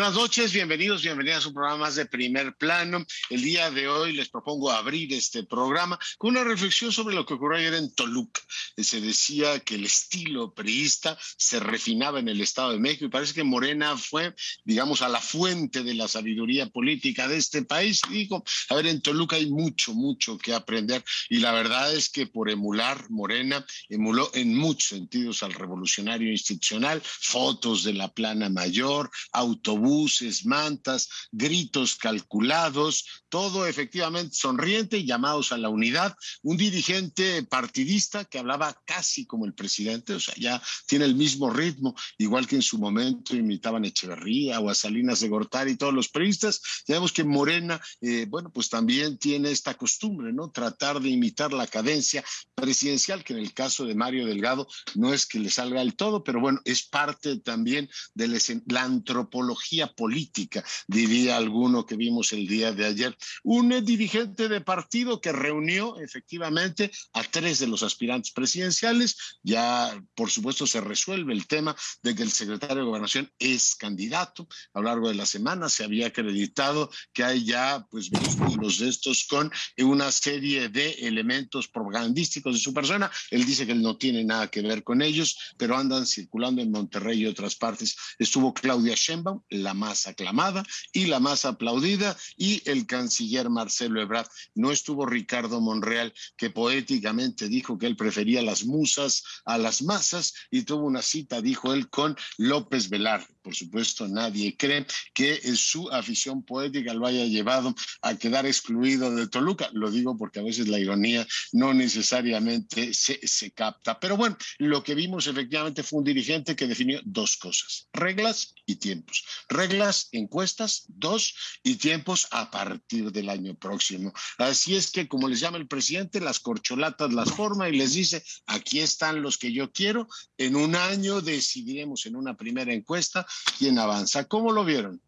Buenas noches, bienvenidos, bienvenidas a su programa más de primer plano. El día de hoy les propongo abrir este programa con una reflexión sobre lo que ocurrió ayer en Toluca. Se decía que el estilo priista se refinaba en el Estado de México y parece que Morena fue, digamos, a la fuente de la sabiduría política de este país y dijo, a ver, en Toluca hay mucho, mucho que aprender y la verdad es que por emular, Morena emuló en muchos sentidos al revolucionario institucional, fotos de la plana mayor, autobuses, buses, mantas, gritos calculados, todo efectivamente sonriente y llamados a la unidad. Un dirigente partidista que hablaba casi como el presidente, o sea, ya tiene el mismo ritmo, igual que en su momento imitaban Echeverría o a Salinas de Gortari y todos los periodistas. Ya vemos que Morena, eh, bueno, pues también tiene esta costumbre, ¿no? Tratar de imitar la cadencia presidencial, que en el caso de Mario Delgado no es que le salga el todo, pero bueno, es parte también de la antropología política, diría alguno que vimos el día de ayer. Un dirigente de partido que reunió efectivamente a tres de los aspirantes presidenciales. Ya, por supuesto, se resuelve el tema de que el secretario de Gobernación es candidato. A lo largo de la semana se había acreditado que hay ya, pues, vínculos de estos con una serie de elementos propagandísticos de su persona. Él dice que él no tiene nada que ver con ellos, pero andan circulando en Monterrey y otras partes. Estuvo Claudia Sheinbaum, la más aclamada y la más aplaudida, y el canciller Marcelo Ebrard. No estuvo Ricardo Monreal, que poéticamente dijo que él prefería las musas a las masas, y tuvo una cita, dijo él, con López Velar. Por supuesto, nadie cree que su afición poética lo haya llevado a quedar excluido de Toluca. Lo digo porque a veces la ironía no necesariamente se, se capta. Pero bueno, lo que vimos efectivamente fue un dirigente que definió dos cosas, reglas y tiempos reglas, encuestas, dos, y tiempos a partir del año próximo. Así es que, como les llama el presidente, las corcholatas las forma y les dice, aquí están los que yo quiero, en un año decidiremos en una primera encuesta quién avanza. ¿Cómo lo vieron?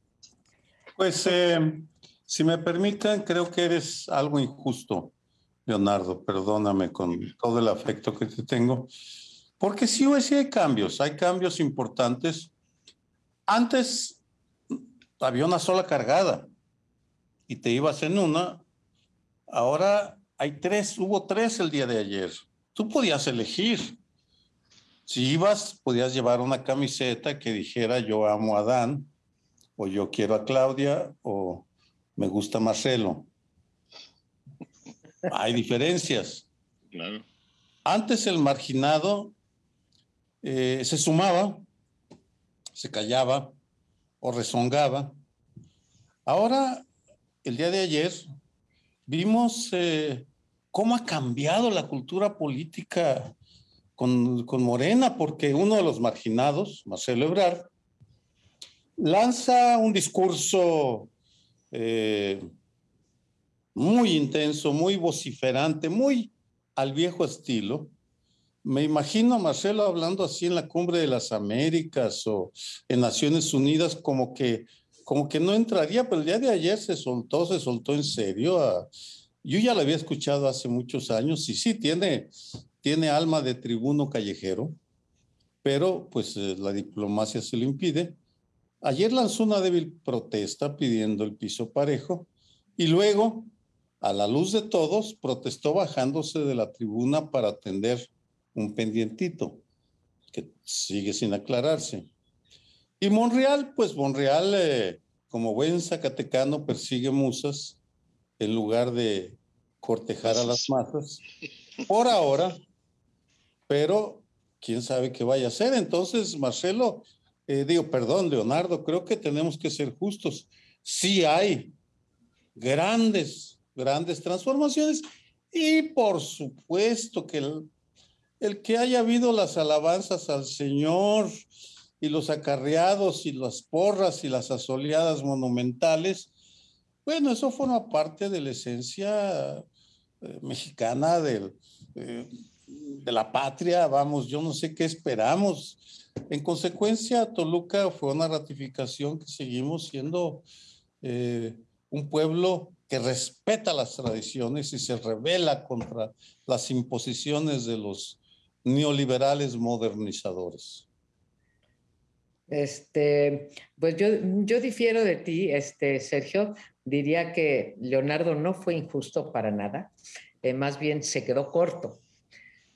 Pues, eh, si me permiten, creo que eres algo injusto, Leonardo, perdóname con todo el afecto que te tengo, porque sí, sí hay cambios, hay cambios importantes. Antes había una sola cargada y te ibas en una. Ahora hay tres, hubo tres el día de ayer. Tú podías elegir. Si ibas, podías llevar una camiseta que dijera yo amo a Dan, o yo quiero a Claudia, o me gusta Marcelo. Hay diferencias. Claro. Antes el marginado eh, se sumaba, se callaba, o rezongaba. Ahora, el día de ayer, vimos eh, cómo ha cambiado la cultura política con, Morena, porque uno de los marginados, Marcelo Ebrard, lanza un discurso eh, muy intenso, muy vociferante, muy al viejo estilo, me imagino a Marcelo hablando así en la cumbre de las Américas o en Naciones Unidas como que, como que no entraría, pero el día de ayer se soltó, se soltó en serio. yo ya lo había escuchado hace muchos años y sí, tiene, tiene alma de tribuno callejero, pero pues eh, la diplomacia se lo impide. Ayer lanzó una débil protesta pidiendo el piso parejo y luego, a la luz de todos, protestó bajándose de la tribuna para atender un pendientito que sigue sin aclararse. Y Monreal, pues Monreal, eh, como buen zacatecano, persigue musas en lugar de cortejar a las masas, por ahora, pero quién sabe qué vaya a hacer. Entonces, Marcelo, eh, digo, perdón, Leonardo, creo que tenemos que ser justos. Sí hay grandes, grandes transformaciones y por supuesto que el que haya habido las alabanzas al Señor y los acarreados y las porras y las asoleadas monumentales, bueno, eso forma parte de la esencia eh, mexicana de, eh, de la patria, vamos, yo no sé qué esperamos. En consecuencia, Toluca fue una ratificación que seguimos siendo eh, un pueblo que respeta las tradiciones y se revela contra las imposiciones de los neoliberales modernizadores. Este, pues yo, yo difiero de ti, este, Sergio. Diría que Leonardo no fue injusto para nada, eh, más bien se quedó corto,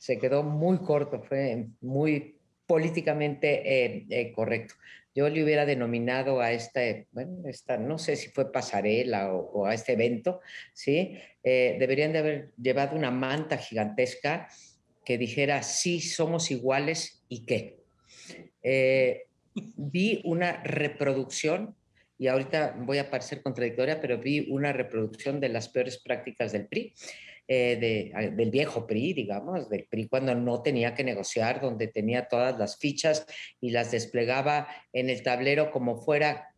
se quedó muy corto, fue muy políticamente eh, eh, correcto. Yo le hubiera denominado a este, bueno, esta, no sé si fue pasarela o, a este evento, ¿sí? deberían de haber llevado una manta gigantesca que dijera, sí, somos iguales y qué. vi una reproducción, y ahorita voy a parecer contradictoria, pero vi una reproducción de las peores prácticas del PRI. Eh, del viejo PRI, digamos, del PRI cuando no tenía que negociar, donde tenía todas las fichas y las desplegaba en el tablero como fuera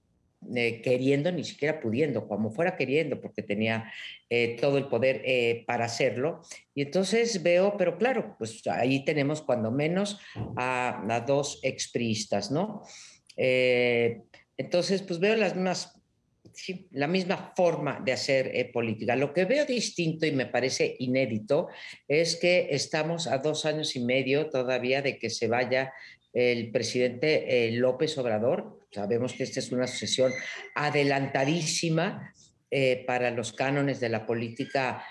eh, queriendo, ni siquiera pudiendo, como fuera queriendo, porque tenía eh, todo el poder para hacerlo. Y entonces veo, pero claro, pues ahí tenemos cuando menos a, a dos expriistas, ¿no? entonces, pues veo las mismas la misma forma de hacer eh, política. Lo que veo distinto y me parece inédito es que estamos a dos años y medio todavía de que se vaya el presidente eh, López Obrador. Sabemos que esta es una sucesión adelantadísima eh, para los cánones de la política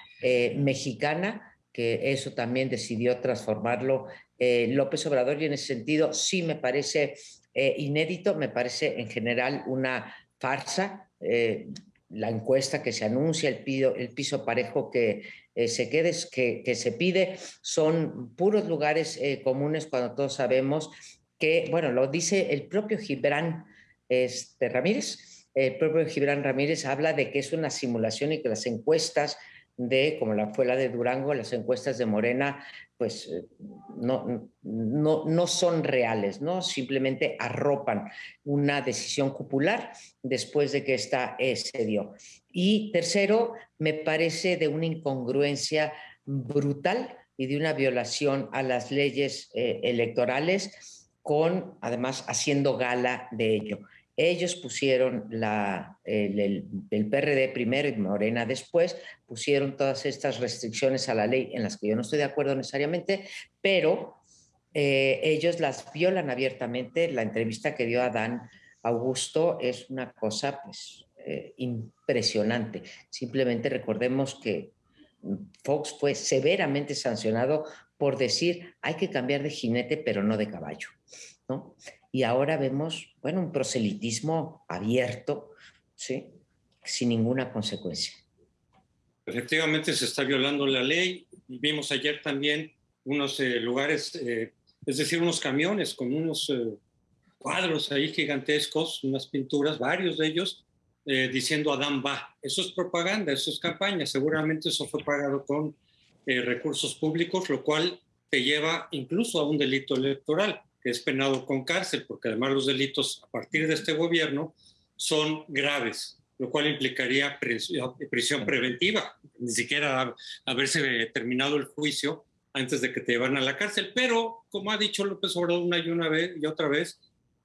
mexicana, que eso también decidió transformarlo López Obrador y en ese sentido sí me parece inédito, me parece en general una farsa, eh, la encuesta que se anuncia, el, el piso parejo que eh, se quede, que, se pide, son puros lugares eh, comunes cuando todos sabemos que, bueno, lo dice el propio Gibran este, Ramírez, el propio Gibran Ramírez habla de que es una simulación y que las encuestas de, como la fue la de Durango, las encuestas de Morena, pues eh, no, no, no son reales, ¿no? Simplemente arropan una decisión popular después de que esta eh, se dio. Y tercero, me parece de una incongruencia brutal y de una violación a las leyes eh, electorales con, además, haciendo gala de ello. Ellos pusieron la, el, PRD primero y Morena después, pusieron todas estas restricciones a la ley en las que yo no estoy de acuerdo necesariamente, pero eh, ellos las violan abiertamente. La entrevista que dio Adán Augusto es una cosa pues, eh, impresionante. Simplemente recordemos que Fox fue severamente sancionado por decir hay que cambiar de jinete pero no de caballo. ¿no? Y ahora vemos, bueno, un proselitismo abierto, ¿sí? sin ninguna consecuencia. Efectivamente se está violando la ley. Vimos ayer también unos eh, lugares, eh, es decir, unos camiones con unos eh, cuadros ahí gigantescos, unas pinturas, varios de ellos, diciendo Adán va. Eso es propaganda, eso es campaña. Seguramente eso fue pagado con recursos públicos, lo cual te lleva incluso a un delito electoral es penado con cárcel, porque además los delitos a partir de este gobierno son graves, lo cual implicaría prisión preventiva, ni siquiera haberse terminado el juicio antes de que te llevan a la cárcel. Pero, como ha dicho López Obrador una y una vez y otra vez,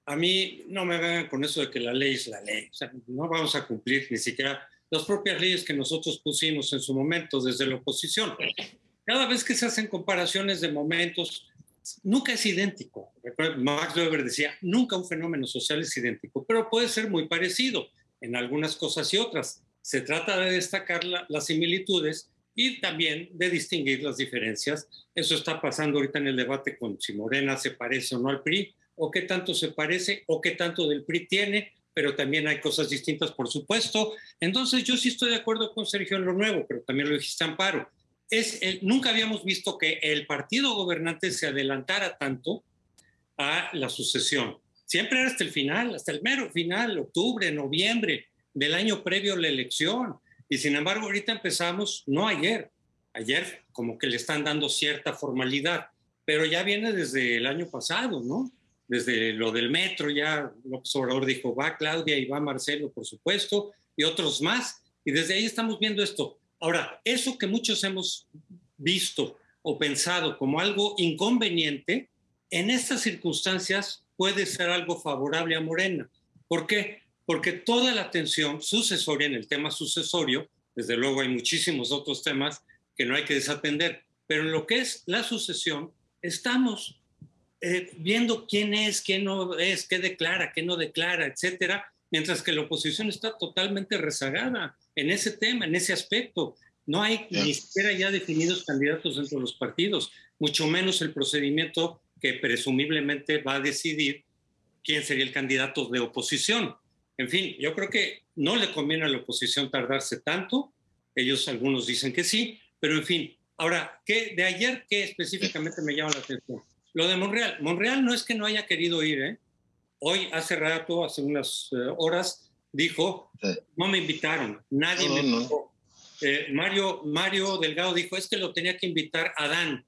a mí no me hagan con eso de que la ley es la ley. O sea, no vamos a cumplir ni siquiera las propias leyes que nosotros pusimos en su momento desde la oposición. Cada vez que se hacen comparaciones de momentos, nunca es idéntico. Max Weber decía, nunca un fenómeno social es idéntico, pero puede ser muy parecido en algunas cosas y otras. Se trata de destacar las similitudes y también de distinguir las diferencias. Eso está pasando ahorita en el debate con si Morena se parece o no al PRI, o qué tanto se parece, o qué tanto del PRI tiene, pero también hay cosas distintas, por supuesto. Entonces, yo sí estoy de acuerdo con Sergio en lo nuevo, pero también lo dijiste Amparo es nunca habíamos visto que el partido gobernante se adelantara tanto a la sucesión. Siempre era hasta el final, hasta el mero final, octubre, noviembre del año previo a la elección. Y sin embargo, ahorita empezamos, no ayer, ayer como que le están dando cierta formalidad, pero ya viene desde el año pasado, ¿no? Desde lo del metro, ya López Obrador dijo, va Claudia y va Marcelo, por supuesto, y otros más. Y desde ahí estamos viendo esto. Ahora, eso que muchos hemos visto o pensado como algo inconveniente, en estas circunstancias puede ser algo favorable a Morena. ¿Por qué? Porque toda la atención sucesoria en el tema sucesorio, desde luego hay muchísimos otros temas que no hay que desatender, pero en lo que es la sucesión, estamos eh, viendo quién es, quién no es, qué declara, qué no declara, etcétera, mientras que la oposición está totalmente rezagada en ese tema, en ese aspecto. No hay ni siquiera ya definidos candidatos dentro de los partidos, mucho menos el procedimiento que presumiblemente va a decidir quién sería el candidato de oposición. En fin, yo creo que no le conviene a la oposición tardarse tanto. Ellos algunos dicen que sí, pero en fin. Ahora, ¿qué, de ayer, ¿qué específicamente me llama la atención? Lo de Monreal. Monreal no es que no haya querido ir. ¿eh? Hoy, hace rato, hace unas eh, horas, dijo, no me invitaron, nadie me invitó. Eh, Mario, Mario Delgado dijo, es que lo tenía que invitar Adán.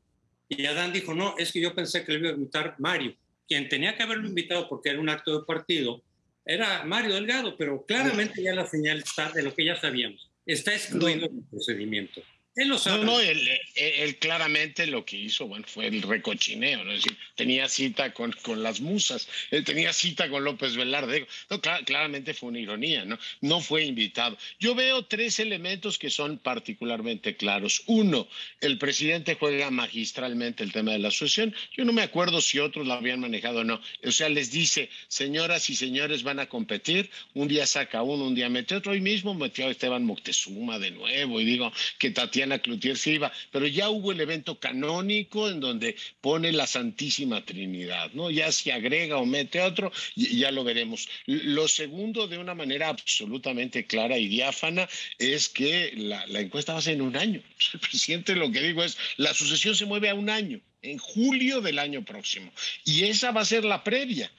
Y Adán dijo, no, es que yo pensé que le iba a invitar Mario. Quien tenía que haberlo invitado porque era un acto de partido era Mario Delgado, pero claramente ya la señal está de lo que ya sabíamos. Está excluido el procedimiento. Él lo sabe. No, no, él, claramente lo que hizo, bueno, fue el recochineo, ¿no? Es decir, tenía cita con, con las musas, él tenía cita con López Velarde. No, claramente fue una ironía, ¿no? No fue invitado. Yo veo tres elementos que son particularmente claros. Uno, el presidente juega magistralmente el tema de la asociación. Yo no me acuerdo si otros lo habían manejado o no. O sea, les dice, señoras y señores van a competir, un día saca uno, un día mete otro. Hoy mismo metió a Esteban Moctezuma de nuevo y digo que Tatiana Tatiana Cloutier se iba, pero ya hubo el evento canónico en donde pone la Santísima Trinidad, ¿no? Ya se agrega o mete otro, ya lo veremos. Lo segundo, de una manera absolutamente clara y diáfana, es que la, la encuesta va a ser en un año. El presidente lo que digo es, la sucesión se mueve a un año en julio del año próximo. Y esa va a ser la previa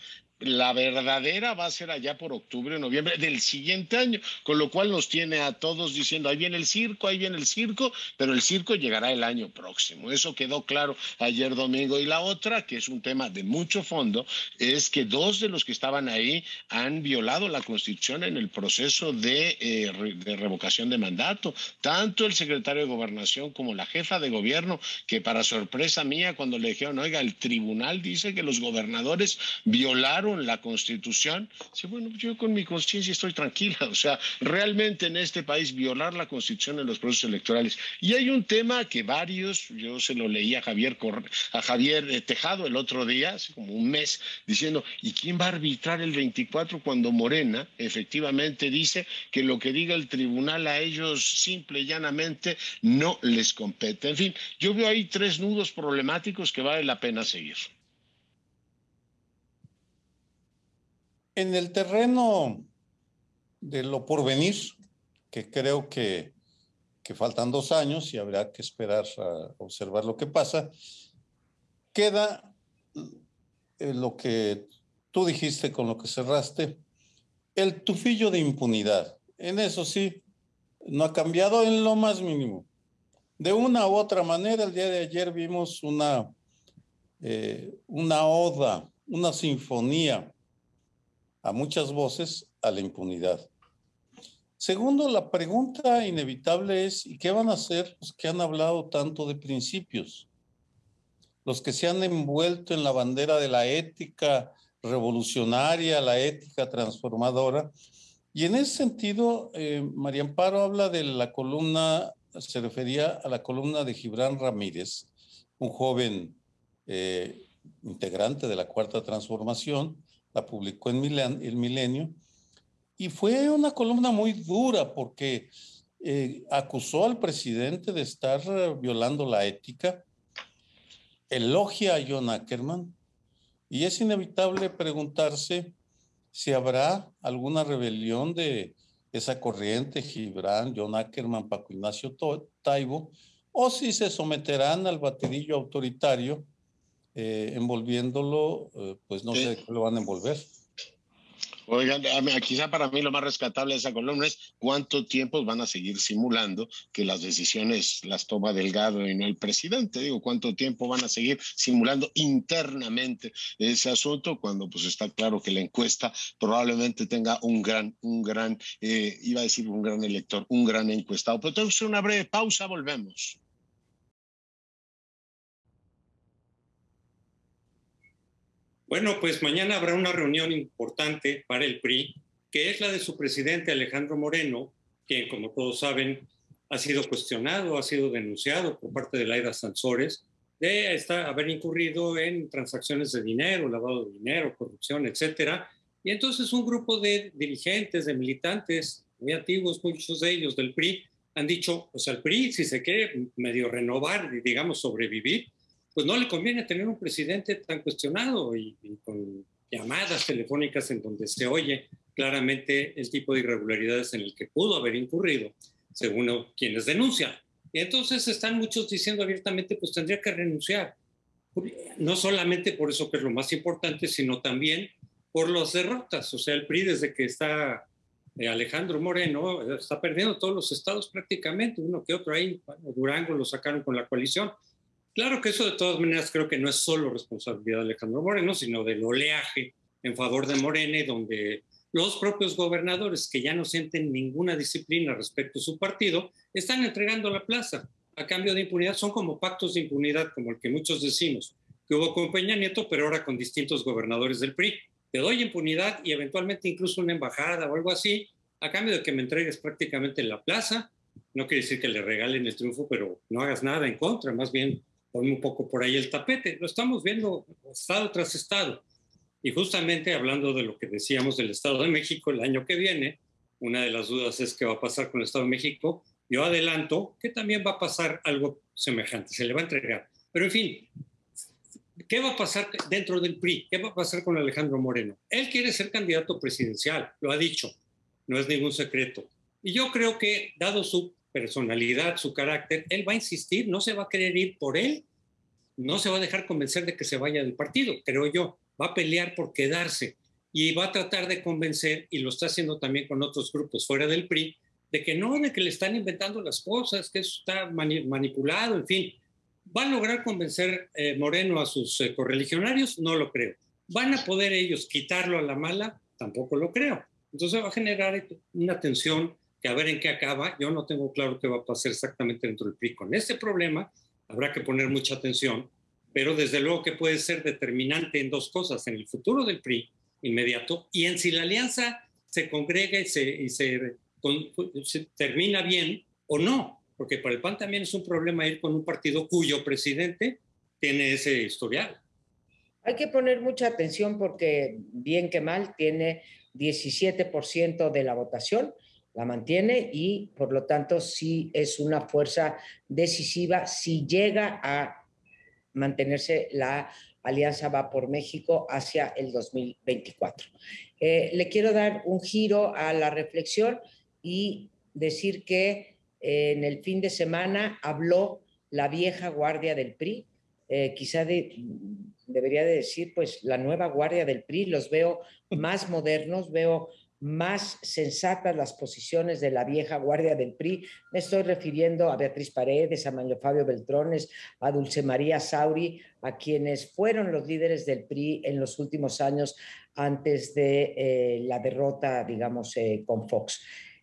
la verdadera va a ser allá por octubre o noviembre del siguiente año, con lo cual nos tiene a todos diciendo, ahí viene el circo, ahí viene el circo, pero el circo llegará el año próximo. Eso quedó claro ayer domingo. Y la otra, que es un tema de mucho fondo, es que dos de los que estaban ahí han violado la Constitución en el proceso de, eh, revocación de mandato, tanto el secretario de Gobernación como la jefa de gobierno, que para sorpresa mía, cuando le dijeron, oiga, el tribunal dice que los gobernadores violaron la Constitución, sí, bueno, yo con mi conciencia estoy tranquila. O sea, realmente en este país violar la Constitución en los procesos electorales. Y hay un tema que varios, yo se lo leí a Javier, a Javier eh, Tejado el otro día, hace como un mes, diciendo, ¿y quién va a arbitrar el 24 cuando Morena efectivamente dice que lo que diga el tribunal a ellos simple y llanamente no les compete? En fin, yo veo ahí tres nudos problemáticos que vale la pena seguir. En el terreno de lo porvenir, que creo que, faltan dos años y habrá que esperar a observar lo que pasa, queda eh, lo que tú dijiste con lo que cerraste, el tufillo de impunidad. En eso sí, no ha cambiado en lo más mínimo. De una u otra manera, el día de ayer vimos una, eh, una oda, una sinfonía a muchas voces a la impunidad. Segundo, la pregunta inevitable es, ¿y qué van a hacer los que han hablado tanto de principios? Los que se han envuelto en la bandera de la ética revolucionaria, la ética transformadora. Y en ese sentido, eh, María Amparo habla de la columna, se refería a la columna de Gibran Ramírez, un joven eh, integrante de la Cuarta Transformación, la publicó en El Milenio, y fue una columna muy dura porque eh, acusó al presidente de estar eh, violando la ética, elogia a John Ackerman, y es inevitable preguntarse si habrá alguna rebelión de esa corriente, Gibran, John Ackerman, Paco Ignacio Taibo, o si se someterán al batidillo autoritario eh, envolviéndolo, eh, pues no sé qué lo van a envolver. Oigan, quizá para mí lo más rescatable de esa columna es cuánto tiempo van a seguir simulando que las decisiones las toma Delgado y no el presidente. Digo, cuánto tiempo van a seguir simulando internamente ese asunto cuando pues está claro que la encuesta probablemente tenga un gran, un gran, eh, iba a decir un gran elector, un gran encuestado. Pero tenemos una breve pausa, volvemos. Bueno, pues mañana habrá una reunión importante para el PRI, que es la de su presidente Alejandro Moreno, quien, como todos saben, ha sido cuestionado, ha sido denunciado por parte de Laida Sansores de estar, haber incurrido en transacciones de dinero, lavado de dinero, corrupción, etcétera. Y entonces un grupo de dirigentes, de militantes muy antiguos, muchos de ellos del PRI, han dicho, o sea, el PRI, si se quiere medio renovar digamos, sobrevivir, pues no le conviene tener un presidente tan cuestionado y, con llamadas telefónicas en donde se oye claramente el tipo de irregularidades en el que pudo haber incurrido, según quienes denuncian. Y entonces están muchos diciendo abiertamente, pues tendría que renunciar. No solamente por eso que es lo más importante, sino también por las derrotas. O sea, el PRI desde que está eh, Alejandro Moreno está perdiendo todos los estados prácticamente, uno que otro ahí, Durango lo sacaron con la coalición. Claro que eso de todas maneras creo que no es solo responsabilidad de Alejandro Moreno, sino del oleaje en favor de Morena, donde los propios gobernadores que ya no sienten ninguna disciplina respecto a su partido, están entregando la plaza a cambio de impunidad. Son como pactos de impunidad, como el que muchos decimos, que hubo con Peña Nieto, pero ahora con distintos gobernadores del PRI. Te doy impunidad y eventualmente incluso una embajada o algo así, a cambio de que me entregues prácticamente la plaza. No quiere decir que le regalen el triunfo, pero no hagas nada en contra, más bien ponme un poco por ahí el tapete. Lo estamos viendo estado tras estado. Y justamente hablando de lo que decíamos del Estado de México el año que viene, una de las dudas es qué va a pasar con el Estado de México. Yo adelanto que también va a pasar algo semejante, se le va a entregar. Pero en fin, ¿qué va a pasar dentro del PRI? ¿Qué va a pasar con Alejandro Moreno? Él quiere ser candidato presidencial, lo ha dicho, no es ningún secreto. Y yo creo que, dado su personalidad, su carácter, él va a insistir, no se va a querer ir por él, no se va a dejar convencer de que se vaya del partido, creo yo va a pelear por quedarse y va a tratar de convencer, y lo está haciendo también con otros grupos fuera del PRI, de que no, de que le están inventando las cosas, que eso está manipulado, en fin. ¿Va a lograr convencer eh, Moreno a sus eh, correligionarios? No lo creo. ¿Van a poder ellos quitarlo a la mala? Tampoco lo creo. Entonces va a generar una tensión que a ver en qué acaba. Yo no tengo claro qué va a pasar exactamente dentro del PRI con este problema. Habrá que poner mucha atención pero desde luego que puede ser determinante en dos cosas, en el futuro del PRI inmediato y en si la alianza se congrega y se, se, termina bien o no, porque para el PAN también es un problema ir con un partido cuyo presidente tiene ese historial. Hay que poner mucha atención porque, bien que mal, tiene 17% de la votación, la mantiene y por lo tanto sí es una fuerza decisiva si llega a mantenerse la Alianza Va por México hacia el 2024. Eh, le quiero dar un giro a la reflexión y decir que eh, en el fin de semana habló la vieja guardia del PRI, eh, quizá debería de decir, pues la nueva guardia del PRI, los veo más modernos, veo más sensatas las posiciones de la vieja guardia del PRI. Me estoy refiriendo a Beatriz Paredes, a Manuel Fabio Beltrones, a Dulce María Sauri, a quienes fueron los líderes del PRI en los últimos años antes de eh, la derrota, digamos, eh, con Fox.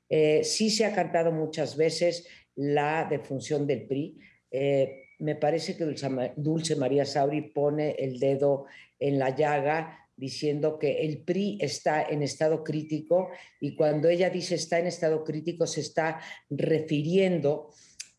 Eh, sí se ha cantado muchas veces la defunción del PRI. me parece que Dulce María Sauri pone el dedo en la llaga diciendo que el PRI está en estado crítico y cuando ella dice está en estado crítico se está refiriendo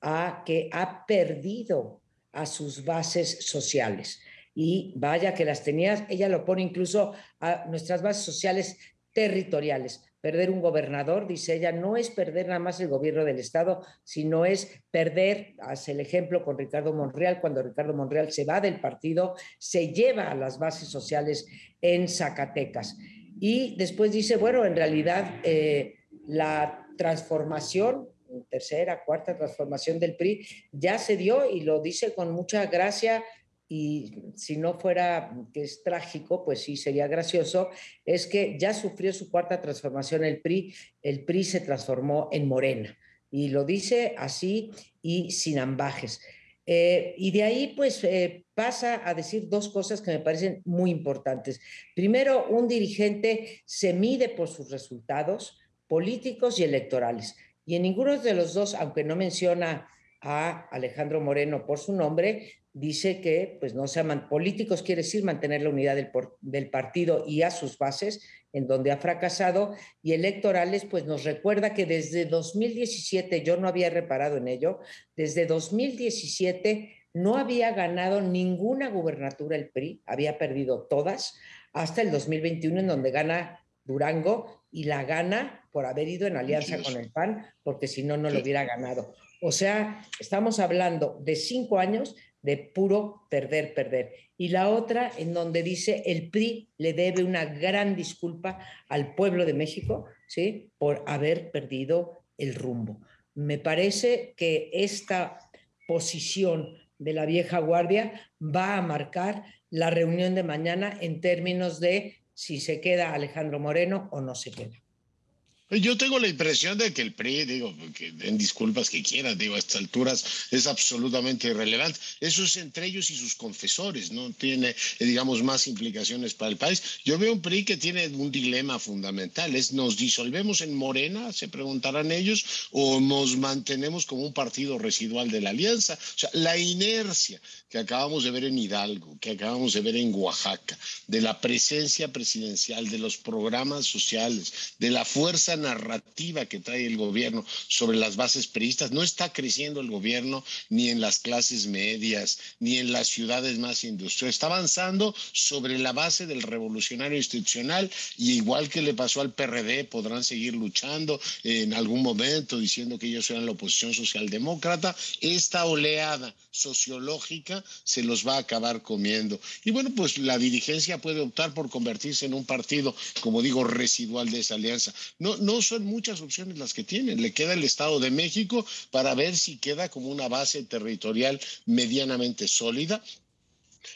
a que ha perdido a sus bases sociales. Y vaya que las tenía, ella lo pone incluso a nuestras bases sociales territoriales. Perder un gobernador, dice ella, no es perder nada más el gobierno del Estado, sino es perder, hace el ejemplo con Ricardo Monreal, cuando Ricardo Monreal se va del partido, se lleva a las bases sociales en Zacatecas. Y después dice, bueno, en realidad eh, la transformación, tercera, cuarta transformación del PRI, ya se dio y lo dice con mucha gracia y si no fuera que es trágico, pues sí sería gracioso, es que ya sufrió su cuarta transformación el PRI, el PRI se transformó en Morena. Y lo dice así y sin ambajes. Eh, y de ahí, pues, eh, pasa a decir dos cosas que me parecen muy importantes. Primero, un dirigente se mide por sus resultados políticos y electorales. Y en ninguno de los dos, aunque no menciona a Alejandro Moreno por su nombre, dice que pues no sean políticos, quiere decir mantener la unidad del, del, partido y a sus bases, en donde ha fracasado, y electorales, pues nos recuerda que desde 2017, yo no había reparado en ello, desde 2017 no había ganado ninguna gubernatura el PRI, había perdido todas, hasta el 2021 en donde gana Durango y la gana por haber ido en alianza con el PAN, porque si no, no lo hubiera ganado. O sea, estamos hablando de cinco años de puro perder, perder. Y la otra en donde dice el PRI le debe una gran disculpa al pueblo de México, ¿sí? Por haber perdido el rumbo. Me parece que esta posición de la vieja guardia va a marcar la reunión de mañana en términos de si se queda Alejandro Moreno o no se queda. Yo tengo la impresión de que el PRI, digo, que den disculpas que quieran, digo, a estas alturas es absolutamente irrelevante. Eso es entre ellos y sus confesores, no tiene, eh, digamos, más implicaciones para el país. Yo veo un PRI que tiene un dilema fundamental, es nos disolvemos en Morena, se preguntarán ellos, o nos mantenemos como un partido residual de la alianza. O sea, la inercia que acabamos de ver en Hidalgo, que acabamos de ver en Oaxaca, de la presencia presidencial, de los programas sociales, de la fuerza narrativa que trae el gobierno sobre las bases peristas. No está creciendo el gobierno ni en las clases medias, ni en las ciudades más industriales. Está avanzando sobre la base del revolucionario institucional y igual que le pasó al PRD, podrán seguir luchando en algún momento diciendo que ellos eran la oposición socialdemócrata. Esta oleada sociológica se los va a acabar comiendo. Y bueno, pues la dirigencia puede optar por convertirse en un partido, como digo, residual de esa alianza. No, no son muchas opciones las que tienen. Le queda el Estado de México para ver si queda como una base territorial medianamente sólida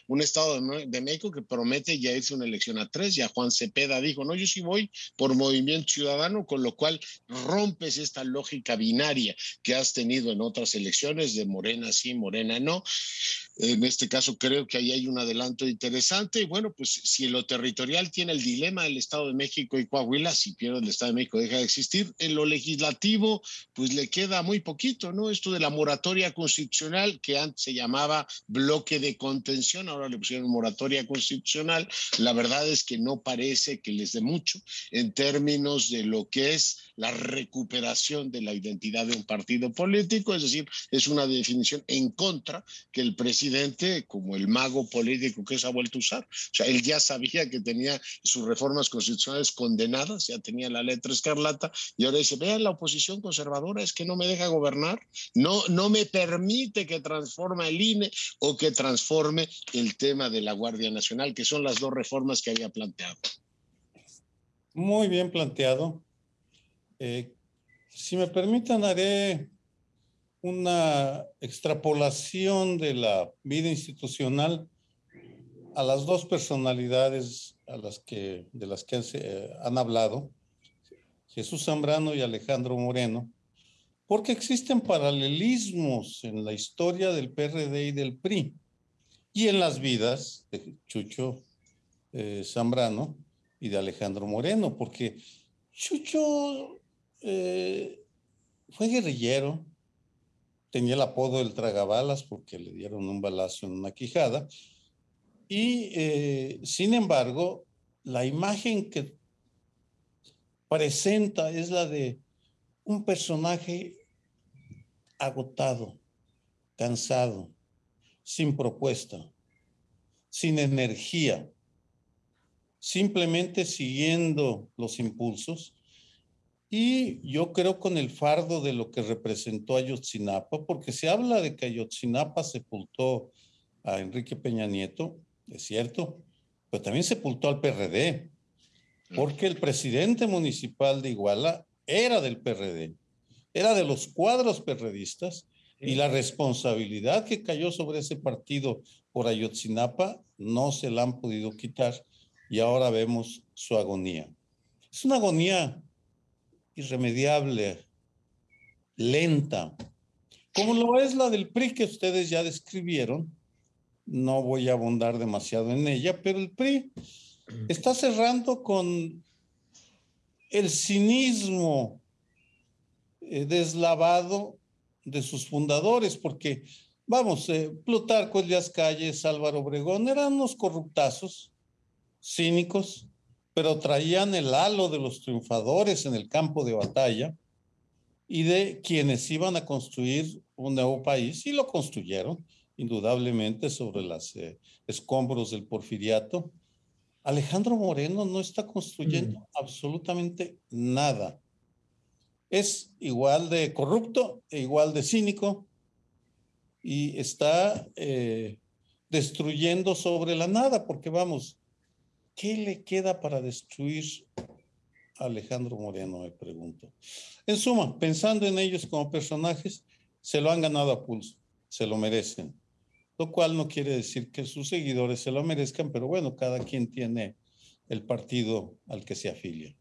un Estado de, México que promete ya irse una elección a tres. Ya Juan Cepeda dijo, no, yo sí voy por movimiento ciudadano, con lo cual rompes esta lógica binaria que has tenido en otras elecciones de Morena sí, Morena no. En este caso creo que ahí hay un adelanto interesante. Y bueno, pues si en lo territorial tiene el dilema del Estado de México y Coahuila, si pierde el Estado de México deja de existir. En lo legislativo, pues le queda muy poquito, ¿no? Esto de la moratoria constitucional que antes se llamaba bloque de contención, ahora le pusieron moratoria constitucional. La verdad es que no parece que les dé mucho en términos de lo que es la recuperación de la identidad de un partido político, es decir, es una definición en contra que el presidente, como el mago político que se ha vuelto a usar, o sea, él ya sabía que tenía sus reformas constitucionales condenadas, ya tenía la letra escarlata, y ahora dice, vean, la oposición conservadora es que no me deja gobernar, no, no me permite que transforme el INE o que transforme el tema de la Guardia Nacional, que son las dos reformas que había planteado. Muy bien planteado. Eh, si me permiten, haré una extrapolación de la vida institucional a las dos personalidades a las que, de las que eh, han hablado, Jesús Zambrano y Alejandro Moreno, porque existen paralelismos en la historia del PRD y del PRI y en las vidas de Chucho eh, Zambrano y de Alejandro Moreno, porque Chucho eh, fue guerrillero, tenía el apodo del tragabalas porque le dieron un balazo en una quijada, y eh, sin embargo, la imagen que presenta es la de un personaje agotado, cansado, sin propuesta, sin energía, simplemente siguiendo los impulsos y yo creo con el fardo de lo que representó Ayotzinapa, porque se habla de que Ayotzinapa sepultó a Enrique Peña Nieto, es cierto, pero también sepultó al PRD, porque el presidente municipal de Iguala era del PRD, era de los cuadros perredistas, y la responsabilidad que cayó sobre ese partido por Ayotzinapa no se la han podido quitar y ahora vemos su agonía. Es una agonía irremediable, lenta, como lo es la del PRI que ustedes ya describieron. No voy a abundar demasiado en ella, pero el PRI está cerrando con el cinismo eh, deslavado de sus fundadores, porque, vamos, eh, Plutarco Elías Calles, Álvaro Obregón, eran unos corruptazos, cínicos, pero traían el halo de los triunfadores en el campo de batalla y de quienes iban a construir un nuevo país y lo construyeron indudablemente sobre los eh, escombros del porfiriato. Alejandro Moreno no está construyendo mm. absolutamente nada. Es igual de corrupto e igual de cínico y está eh, destruyendo sobre la nada, porque vamos, ¿qué le queda para destruir a Alejandro Moreno? Me pregunto. En suma, pensando en ellos como personajes, se lo han ganado a pulso, se lo merecen lo cual no quiere decir que sus seguidores se lo merezcan, pero bueno, cada quien tiene el partido al que se afilia.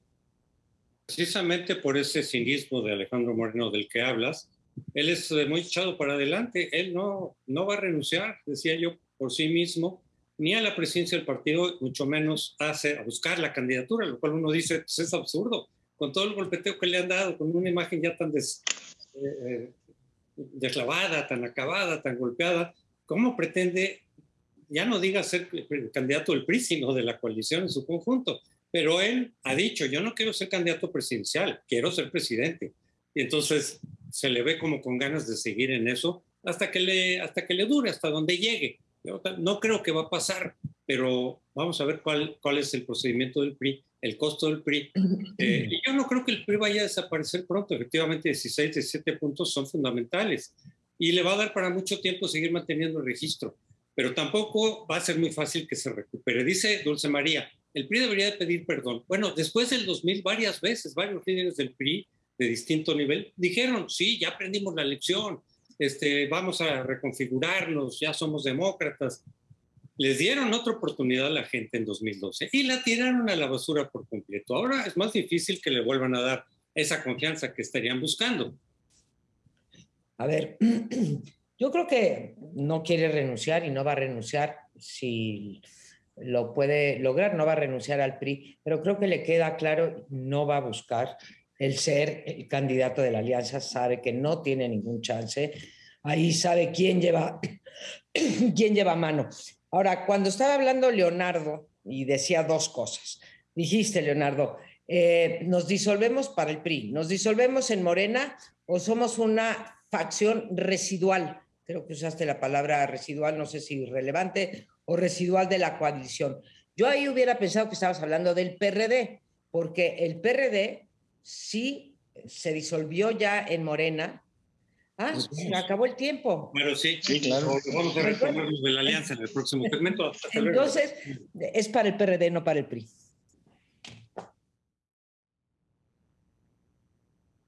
Precisamente por ese cinismo de Alejandro Moreno del que hablas, él es eh, muy echado para adelante, él no, no va a renunciar, decía yo, por sí mismo, ni a la presidencia del partido, mucho menos hace, a buscar la candidatura, lo cual uno dice, pues es absurdo, con todo el golpeteo que le han dado, con una imagen ya tan des, eh, eh, deslavada, tan acabada, tan golpeada, ¿cómo pretende, ya no diga ser candidato del PRI, sino de la coalición en su conjunto? Pero él ha dicho, yo no quiero ser candidato presidencial, quiero ser presidente. Y entonces se le ve como con ganas de seguir en eso hasta que le, hasta que le dure, hasta donde llegue. No creo que va a pasar, pero vamos a ver cuál, cuál es el procedimiento del PRI, el costo del PRI. Eh, y yo no creo que el PRI vaya a desaparecer pronto. Efectivamente, 16, 17 puntos son fundamentales y le va a dar para mucho tiempo seguir manteniendo el registro, pero tampoco va a ser muy fácil que se recupere. Dice Dulce María, el PRI debería de pedir perdón. Bueno, después del 2000 varias veces, varios líderes del PRI de distinto nivel dijeron, sí, ya aprendimos la lección, este, vamos a reconfigurarnos, ya somos demócratas. Les dieron otra oportunidad a la gente en 2012 y la tiraron a la basura por completo. Ahora es más difícil que le vuelvan a dar esa confianza que estarían buscando. A ver, yo creo que no quiere renunciar y no va a renunciar si lo puede lograr, no va a renunciar al PRI, pero creo que le queda claro, no va a buscar el ser el candidato de la alianza, sabe que no tiene ningún chance, ahí sabe quién lleva, quién lleva mano. Ahora, cuando estaba hablando Leonardo y decía dos cosas, dijiste, Leonardo, eh, nos disolvemos para el PRI, nos disolvemos en Morena o somos una facción residual. Creo que usaste la palabra residual, no sé si relevante o residual de la coalición. Yo ahí hubiera pensado que estabas hablando del PRD, porque el PRD sí se disolvió ya en Morena. Ah, se acabó el tiempo. Pero sí, sí, claro. Vamos a retomar de la alianza en el próximo segmento. Entonces, es para el PRD, no para el PRI.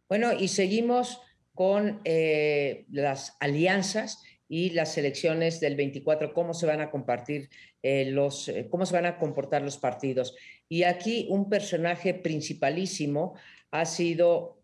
Bueno, y seguimos con eh, las alianzas y las elecciones del 24, cómo se van a compartir eh, los, eh, cómo se van a comportar los partidos. Y aquí un personaje principalísimo ha sido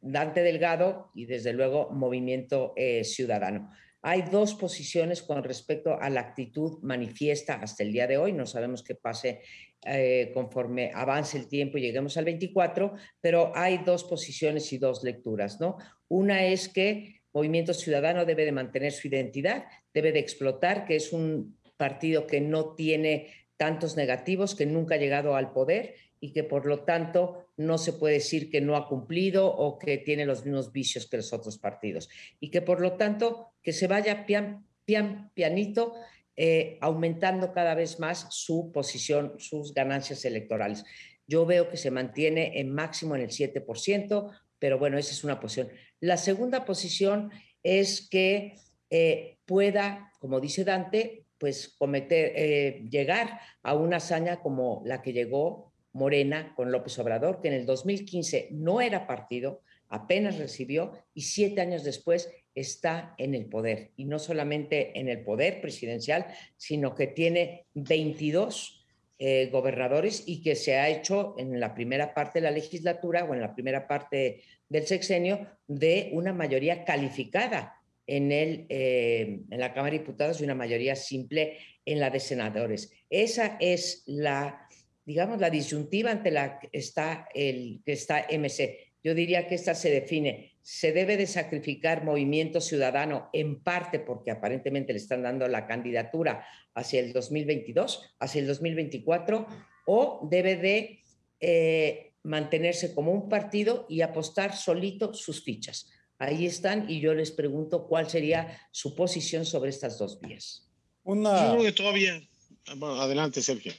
Dante Delgado y desde luego Movimiento Ciudadano. Hay dos posiciones con respecto a la actitud manifiesta hasta el día de hoy. No sabemos qué pase eh, conforme avance el tiempo y lleguemos al 24, pero hay dos posiciones y dos lecturas, ¿no? Una es que Movimiento Ciudadano debe de mantener su identidad, debe de explotar que es un partido que no tiene tantos negativos, que nunca ha llegado al poder y que por lo tanto no se puede decir que no ha cumplido o que tiene los mismos vicios que los otros partidos. Y que por lo tanto que se vaya pian, pian, pianito eh, aumentando cada vez más su posición, sus ganancias electorales. Yo veo que se mantiene en máximo en el 7%, pero bueno, esa es una posición. La segunda posición es que eh, pueda, como dice Dante, pues cometer, eh, llegar a una hazaña como la que llegó Morena con López Obrador, que en el 2015 no era partido, apenas recibió y siete años después está en el poder. Y no solamente en el poder presidencial, sino que tiene 22 eh, gobernadores y que se ha hecho en la primera parte de la legislatura o en la primera parte del sexenio de una mayoría calificada en, el, eh, en la Cámara de Diputados y una mayoría simple en la de senadores. Esa es la digamos, la disyuntiva ante la que está, el, que está MC. Yo diría que esta se define, se debe de sacrificar movimiento ciudadano en parte porque aparentemente le están dando la candidatura hacia el 2022, hacia el 2024, o debe de eh, mantenerse como un partido y apostar solito sus fichas. Ahí están y yo les pregunto cuál sería su posición sobre estas dos vías. Una, yo creo que todavía. adelante, Sergio.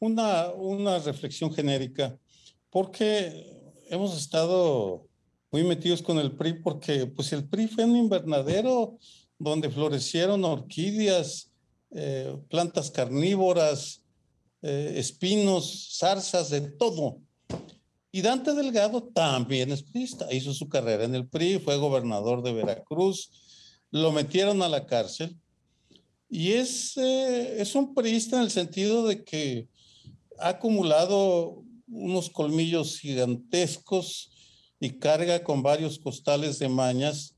Una, una reflexión genérica, porque hemos estado muy metidos con el PRI, porque pues el PRI fue un invernadero donde florecieron orquídeas, eh, plantas carnívoras, eh, espinos, zarzas, de todo. Y Dante Delgado también es priista, hizo su carrera en el PRI, fue gobernador de Veracruz, lo metieron a la cárcel. Y es, eh, es un priista en el sentido de que ha acumulado unos colmillos gigantescos y carga con varios costales de mañas.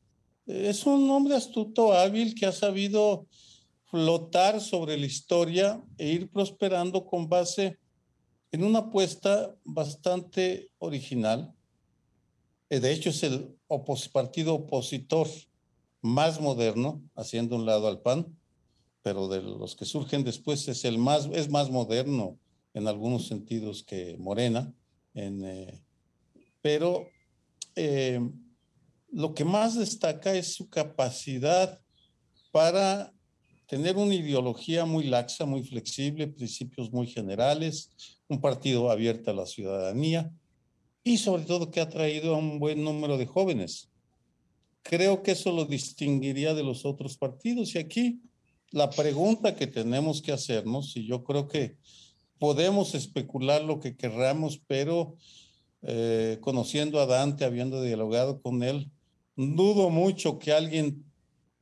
Es un hombre astuto, hábil, que ha sabido flotar sobre la historia e ir prosperando con base en una apuesta bastante original. Eh, de hecho, es el partido opositor más moderno, haciendo un lado al PAN, pero de los que surgen después es el más, es más moderno en algunos sentidos que Morena, en, eh, pero eh, lo que más destaca es su capacidad para tener una ideología muy laxa, muy flexible, principios muy generales, un partido abierto a la ciudadanía y sobre todo que ha traído a un buen número de jóvenes. Creo que eso lo distinguiría de los otros partidos. Y aquí la pregunta que tenemos que hacernos, y yo creo que podemos especular lo que querramos, pero eh, conociendo a Dante, habiendo dialogado con él, dudo mucho que alguien